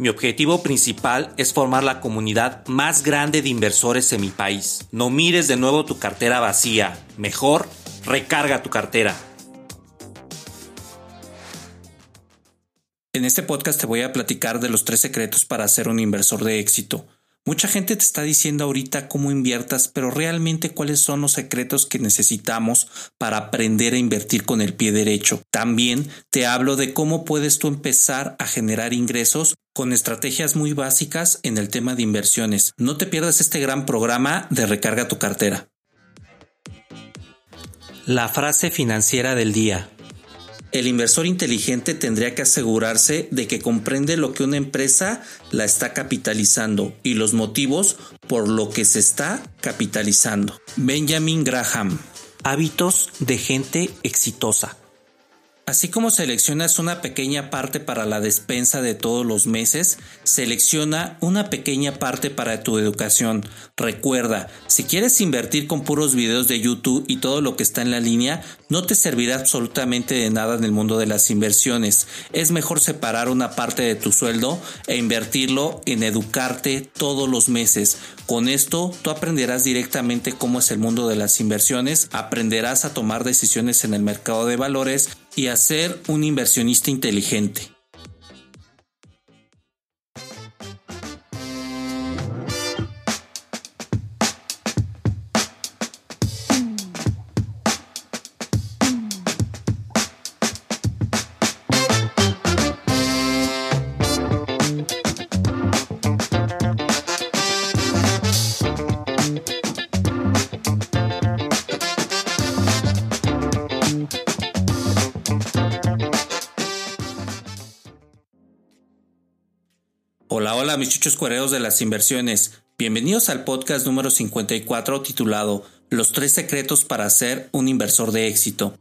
Mi objetivo principal es formar la comunidad más grande de inversores en mi país. No mires de nuevo tu cartera vacía. Mejor, recarga tu cartera. En este podcast te voy a platicar de los tres secretos para ser un inversor de éxito. Mucha gente te está diciendo ahorita cómo inviertas, pero realmente cuáles son los secretos que necesitamos para aprender a invertir con el pie derecho. También te hablo de cómo puedes tú empezar a generar ingresos con estrategias muy básicas en el tema de inversiones. No te pierdas este gran programa de Recarga tu cartera. La frase financiera del día. El inversor inteligente tendría que asegurarse de que comprende lo que una empresa la está capitalizando y los motivos por lo que se está capitalizando. Benjamin Graham. Hábitos de gente exitosa. Así como seleccionas una pequeña parte para la despensa de todos los meses, selecciona una pequeña parte para tu educación. Recuerda, si quieres invertir con puros videos de YouTube y todo lo que está en la línea, no te servirá absolutamente de nada en el mundo de las inversiones. Es mejor separar una parte de tu sueldo e invertirlo en educarte todos los meses. Con esto tú aprenderás directamente cómo es el mundo de las inversiones, aprenderás a tomar decisiones en el mercado de valores y a ser un inversionista inteligente. Hola, mis chuchos cuereos de las inversiones. Bienvenidos al podcast número 54 titulado Los tres secretos para ser un inversor de éxito.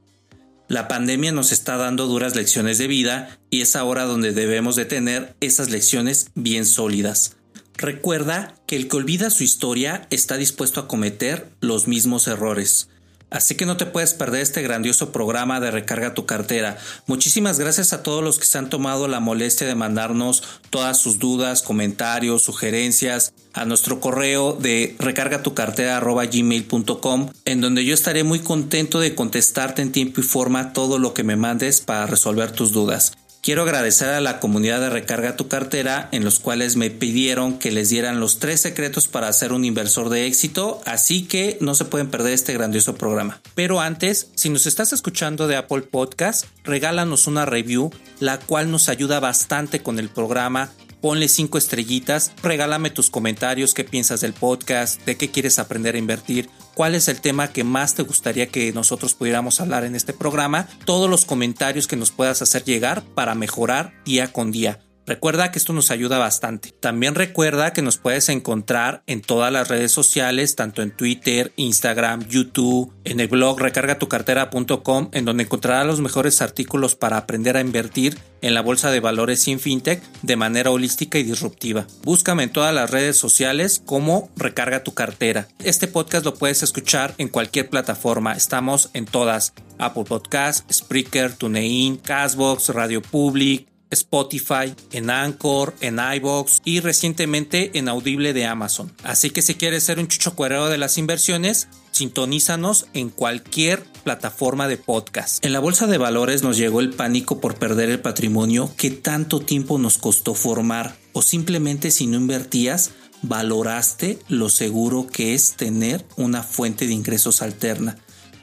La pandemia nos está dando duras lecciones de vida y es ahora donde debemos de tener esas lecciones bien sólidas. Recuerda que el que olvida su historia está dispuesto a cometer los mismos errores. Así que no te puedes perder este grandioso programa de Recarga tu cartera. Muchísimas gracias a todos los que se han tomado la molestia de mandarnos todas sus dudas, comentarios, sugerencias a nuestro correo de recargatucartera.gmail.com en donde yo estaré muy contento de contestarte en tiempo y forma todo lo que me mandes para resolver tus dudas. Quiero agradecer a la comunidad de Recarga tu cartera en los cuales me pidieron que les dieran los tres secretos para ser un inversor de éxito, así que no se pueden perder este grandioso programa. Pero antes, si nos estás escuchando de Apple Podcast, regálanos una review, la cual nos ayuda bastante con el programa ponle cinco estrellitas, regálame tus comentarios, qué piensas del podcast, de qué quieres aprender a invertir, cuál es el tema que más te gustaría que nosotros pudiéramos hablar en este programa, todos los comentarios que nos puedas hacer llegar para mejorar día con día. Recuerda que esto nos ayuda bastante. También recuerda que nos puedes encontrar en todas las redes sociales, tanto en Twitter, Instagram, YouTube, en el blog recargatucartera.com, en donde encontrarás los mejores artículos para aprender a invertir en la bolsa de valores sin fintech de manera holística y disruptiva. Búscame en todas las redes sociales como Recarga tu cartera. Este podcast lo puedes escuchar en cualquier plataforma. Estamos en todas. Apple Podcast, Spreaker, TuneIn, Castbox, Radio Public, Spotify, en Anchor, en iBox y recientemente en Audible de Amazon. Así que si quieres ser un chucho cuerero de las inversiones, sintonízanos en cualquier plataforma de podcast. En la bolsa de valores nos llegó el pánico por perder el patrimonio que tanto tiempo nos costó formar o simplemente si no invertías valoraste lo seguro que es tener una fuente de ingresos alterna.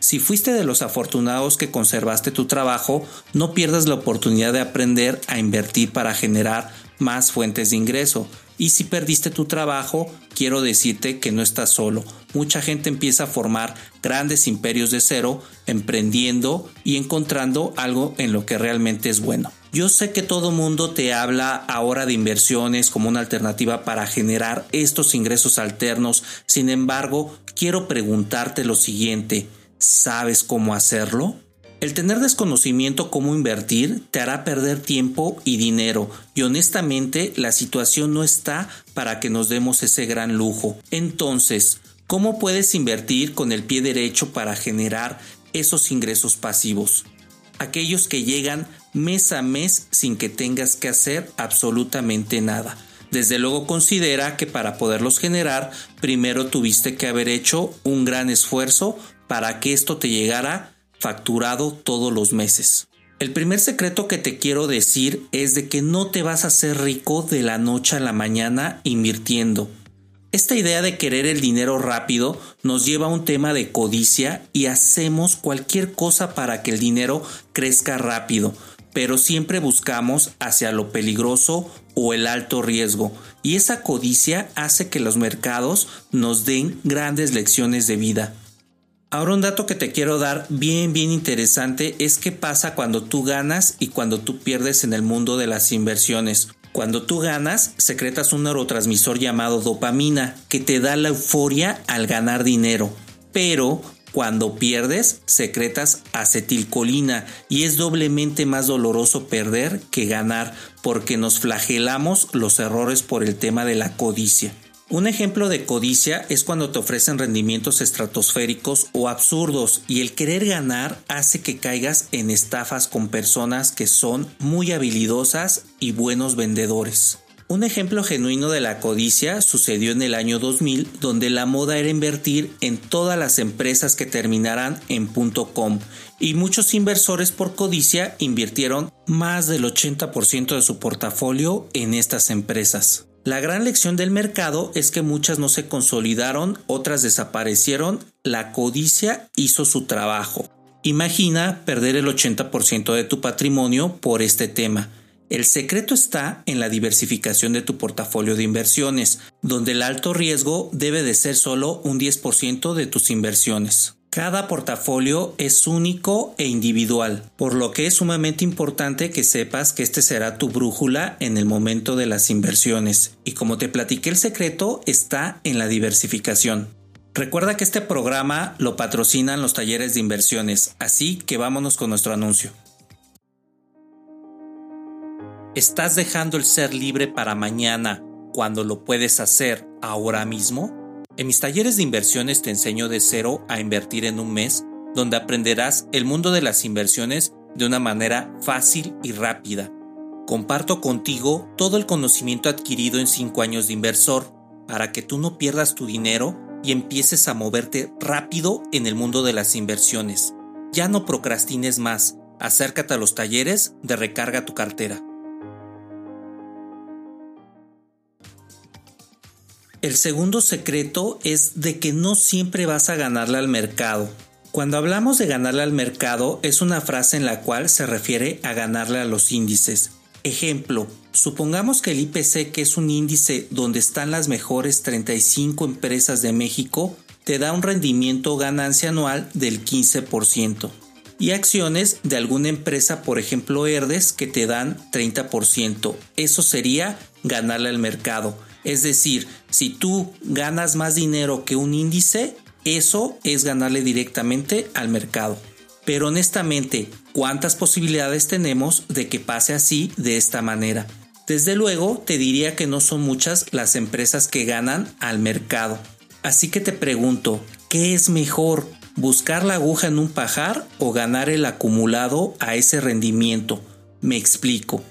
Si fuiste de los afortunados que conservaste tu trabajo, no pierdas la oportunidad de aprender a invertir para generar más fuentes de ingreso. Y si perdiste tu trabajo, quiero decirte que no estás solo. Mucha gente empieza a formar grandes imperios de cero, emprendiendo y encontrando algo en lo que realmente es bueno. Yo sé que todo mundo te habla ahora de inversiones como una alternativa para generar estos ingresos alternos. Sin embargo, quiero preguntarte lo siguiente. ¿Sabes cómo hacerlo? El tener desconocimiento cómo invertir te hará perder tiempo y dinero y honestamente la situación no está para que nos demos ese gran lujo. Entonces, ¿cómo puedes invertir con el pie derecho para generar esos ingresos pasivos? Aquellos que llegan mes a mes sin que tengas que hacer absolutamente nada. Desde luego considera que para poderlos generar, primero tuviste que haber hecho un gran esfuerzo para que esto te llegara facturado todos los meses. El primer secreto que te quiero decir es de que no te vas a hacer rico de la noche a la mañana invirtiendo. Esta idea de querer el dinero rápido nos lleva a un tema de codicia y hacemos cualquier cosa para que el dinero crezca rápido, pero siempre buscamos hacia lo peligroso o el alto riesgo, y esa codicia hace que los mercados nos den grandes lecciones de vida. Ahora un dato que te quiero dar bien bien interesante es qué pasa cuando tú ganas y cuando tú pierdes en el mundo de las inversiones. Cuando tú ganas, secretas un neurotransmisor llamado dopamina que te da la euforia al ganar dinero. Pero cuando pierdes, secretas acetilcolina y es doblemente más doloroso perder que ganar porque nos flagelamos los errores por el tema de la codicia. Un ejemplo de codicia es cuando te ofrecen rendimientos estratosféricos o absurdos y el querer ganar hace que caigas en estafas con personas que son muy habilidosas y buenos vendedores. Un ejemplo genuino de la codicia sucedió en el año 2000, donde la moda era invertir en todas las empresas que terminaran en .com y muchos inversores por codicia invirtieron más del 80% de su portafolio en estas empresas. La gran lección del mercado es que muchas no se consolidaron, otras desaparecieron, la codicia hizo su trabajo. Imagina perder el 80% de tu patrimonio por este tema. El secreto está en la diversificación de tu portafolio de inversiones, donde el alto riesgo debe de ser solo un 10% de tus inversiones. Cada portafolio es único e individual, por lo que es sumamente importante que sepas que este será tu brújula en el momento de las inversiones. Y como te platiqué el secreto está en la diversificación. Recuerda que este programa lo patrocinan los talleres de inversiones, así que vámonos con nuestro anuncio. ¿Estás dejando el ser libre para mañana cuando lo puedes hacer ahora mismo? En mis talleres de inversiones te enseño de cero a invertir en un mes, donde aprenderás el mundo de las inversiones de una manera fácil y rápida. Comparto contigo todo el conocimiento adquirido en 5 años de inversor para que tú no pierdas tu dinero y empieces a moverte rápido en el mundo de las inversiones. Ya no procrastines más, acércate a los talleres de recarga tu cartera. El segundo secreto es de que no siempre vas a ganarle al mercado. Cuando hablamos de ganarle al mercado es una frase en la cual se refiere a ganarle a los índices. Ejemplo, supongamos que el IPC, que es un índice donde están las mejores 35 empresas de México, te da un rendimiento ganancia anual del 15%. Y acciones de alguna empresa, por ejemplo Herdes, que te dan 30%. Eso sería ganarle al mercado. Es decir, si tú ganas más dinero que un índice, eso es ganarle directamente al mercado. Pero honestamente, ¿cuántas posibilidades tenemos de que pase así de esta manera? Desde luego, te diría que no son muchas las empresas que ganan al mercado. Así que te pregunto, ¿qué es mejor? ¿Buscar la aguja en un pajar o ganar el acumulado a ese rendimiento? Me explico.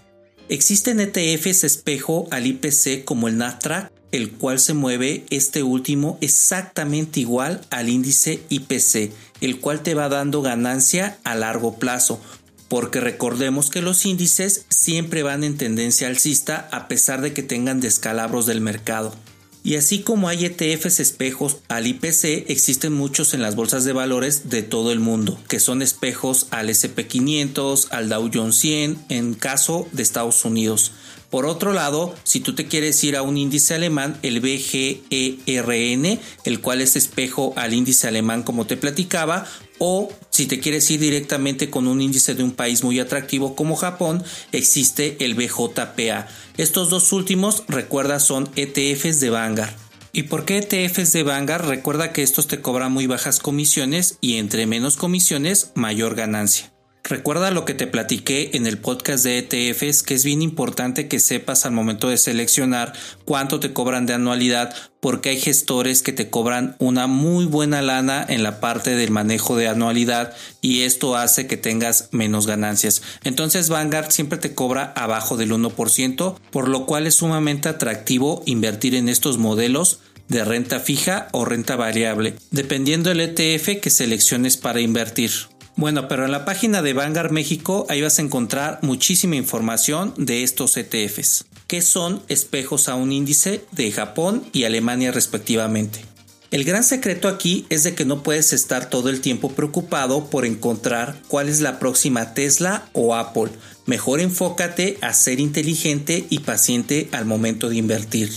Existen ETFs espejo al IPC como el Nasdaq, el cual se mueve este último exactamente igual al índice IPC, el cual te va dando ganancia a largo plazo, porque recordemos que los índices siempre van en tendencia alcista a pesar de que tengan descalabros del mercado. Y así como hay ETFs espejos al IPC, existen muchos en las bolsas de valores de todo el mundo, que son espejos al SP500, al Dow Jones 100 en caso de Estados Unidos. Por otro lado, si tú te quieres ir a un índice alemán, el BGERN, el cual es espejo al índice alemán como te platicaba, o si te quieres ir directamente con un índice de un país muy atractivo como Japón, existe el BJPA. Estos dos últimos, recuerda, son ETFs de Vanguard. ¿Y por qué ETFs de Vanguard? Recuerda que estos te cobran muy bajas comisiones y entre menos comisiones, mayor ganancia. Recuerda lo que te platiqué en el podcast de ETFs, que es bien importante que sepas al momento de seleccionar cuánto te cobran de anualidad, porque hay gestores que te cobran una muy buena lana en la parte del manejo de anualidad y esto hace que tengas menos ganancias. Entonces Vanguard siempre te cobra abajo del 1%, por lo cual es sumamente atractivo invertir en estos modelos de renta fija o renta variable, dependiendo del ETF que selecciones para invertir. Bueno, pero en la página de Vanguard México ahí vas a encontrar muchísima información de estos ETFs, que son espejos a un índice de Japón y Alemania respectivamente. El gran secreto aquí es de que no puedes estar todo el tiempo preocupado por encontrar cuál es la próxima Tesla o Apple. Mejor enfócate a ser inteligente y paciente al momento de invertir.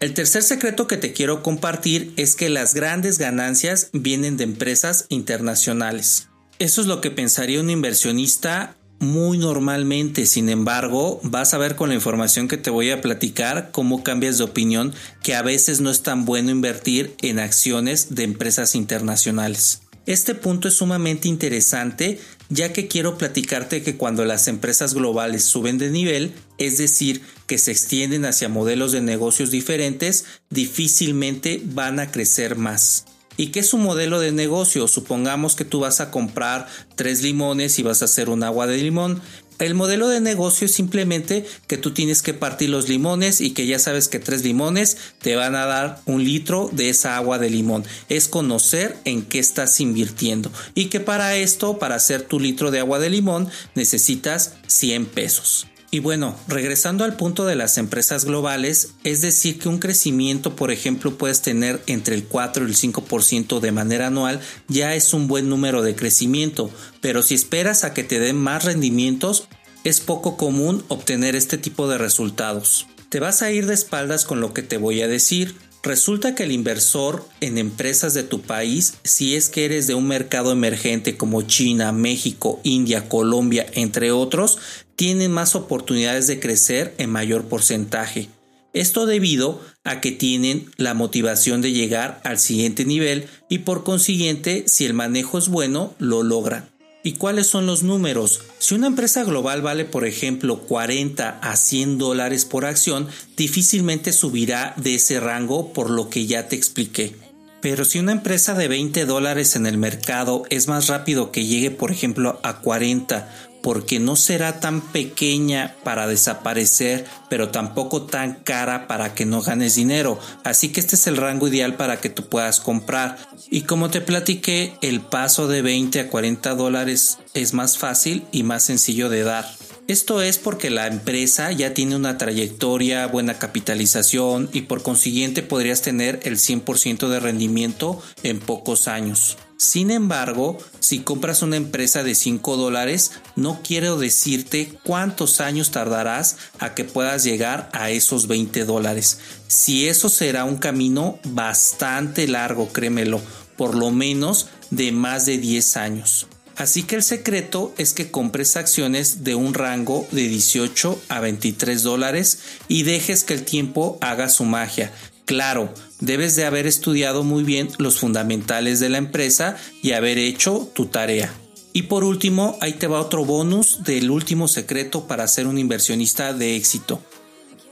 El tercer secreto que te quiero compartir es que las grandes ganancias vienen de empresas internacionales. Eso es lo que pensaría un inversionista muy normalmente. Sin embargo, vas a ver con la información que te voy a platicar cómo cambias de opinión que a veces no es tan bueno invertir en acciones de empresas internacionales. Este punto es sumamente interesante ya que quiero platicarte que cuando las empresas globales suben de nivel, es decir, que se extienden hacia modelos de negocios diferentes, difícilmente van a crecer más. ¿Y qué es un modelo de negocio? Supongamos que tú vas a comprar tres limones y vas a hacer un agua de limón. El modelo de negocio es simplemente que tú tienes que partir los limones y que ya sabes que tres limones te van a dar un litro de esa agua de limón. Es conocer en qué estás invirtiendo y que para esto, para hacer tu litro de agua de limón, necesitas 100 pesos. Y bueno, regresando al punto de las empresas globales, es decir que un crecimiento, por ejemplo, puedes tener entre el 4 y el 5% de manera anual, ya es un buen número de crecimiento, pero si esperas a que te den más rendimientos, es poco común obtener este tipo de resultados. Te vas a ir de espaldas con lo que te voy a decir, Resulta que el inversor en empresas de tu país, si es que eres de un mercado emergente como China, México, India, Colombia, entre otros, tienen más oportunidades de crecer en mayor porcentaje. Esto debido a que tienen la motivación de llegar al siguiente nivel y por consiguiente, si el manejo es bueno, lo logran. ¿Y cuáles son los números? Si una empresa global vale, por ejemplo, 40 a 100 dólares por acción, difícilmente subirá de ese rango por lo que ya te expliqué. Pero si una empresa de 20 dólares en el mercado es más rápido que llegue, por ejemplo, a 40 porque no será tan pequeña para desaparecer, pero tampoco tan cara para que no ganes dinero. Así que este es el rango ideal para que tú puedas comprar. Y como te platiqué, el paso de 20 a 40 dólares es más fácil y más sencillo de dar. Esto es porque la empresa ya tiene una trayectoria, buena capitalización y por consiguiente podrías tener el 100% de rendimiento en pocos años. Sin embargo, si compras una empresa de 5 dólares, no quiero decirte cuántos años tardarás a que puedas llegar a esos 20 dólares. Si eso será un camino bastante largo, créemelo, por lo menos de más de 10 años. Así que el secreto es que compres acciones de un rango de 18 a 23 dólares y dejes que el tiempo haga su magia. Claro, debes de haber estudiado muy bien los fundamentales de la empresa y haber hecho tu tarea. Y por último, ahí te va otro bonus del último secreto para ser un inversionista de éxito.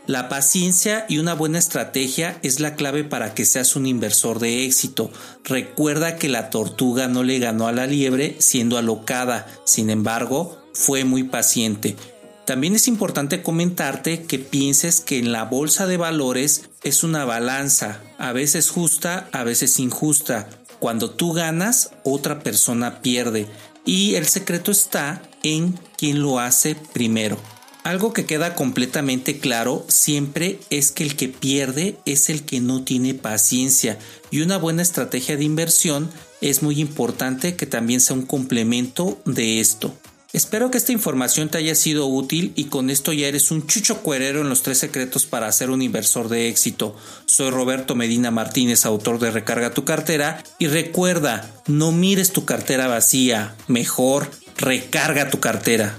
La paciencia y una buena estrategia es la clave para que seas un inversor de éxito. Recuerda que la tortuga no le ganó a la liebre siendo alocada, sin embargo, fue muy paciente. También es importante comentarte que pienses que en la bolsa de valores es una balanza, a veces justa, a veces injusta. Cuando tú ganas, otra persona pierde. Y el secreto está en quien lo hace primero. Algo que queda completamente claro siempre es que el que pierde es el que no tiene paciencia y una buena estrategia de inversión es muy importante que también sea un complemento de esto. Espero que esta información te haya sido útil y con esto ya eres un chucho cuerero en los tres secretos para ser un inversor de éxito. Soy Roberto Medina Martínez, autor de Recarga tu cartera y recuerda, no mires tu cartera vacía, mejor recarga tu cartera.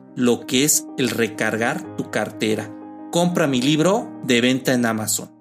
lo que es el recargar tu cartera. Compra mi libro de venta en Amazon.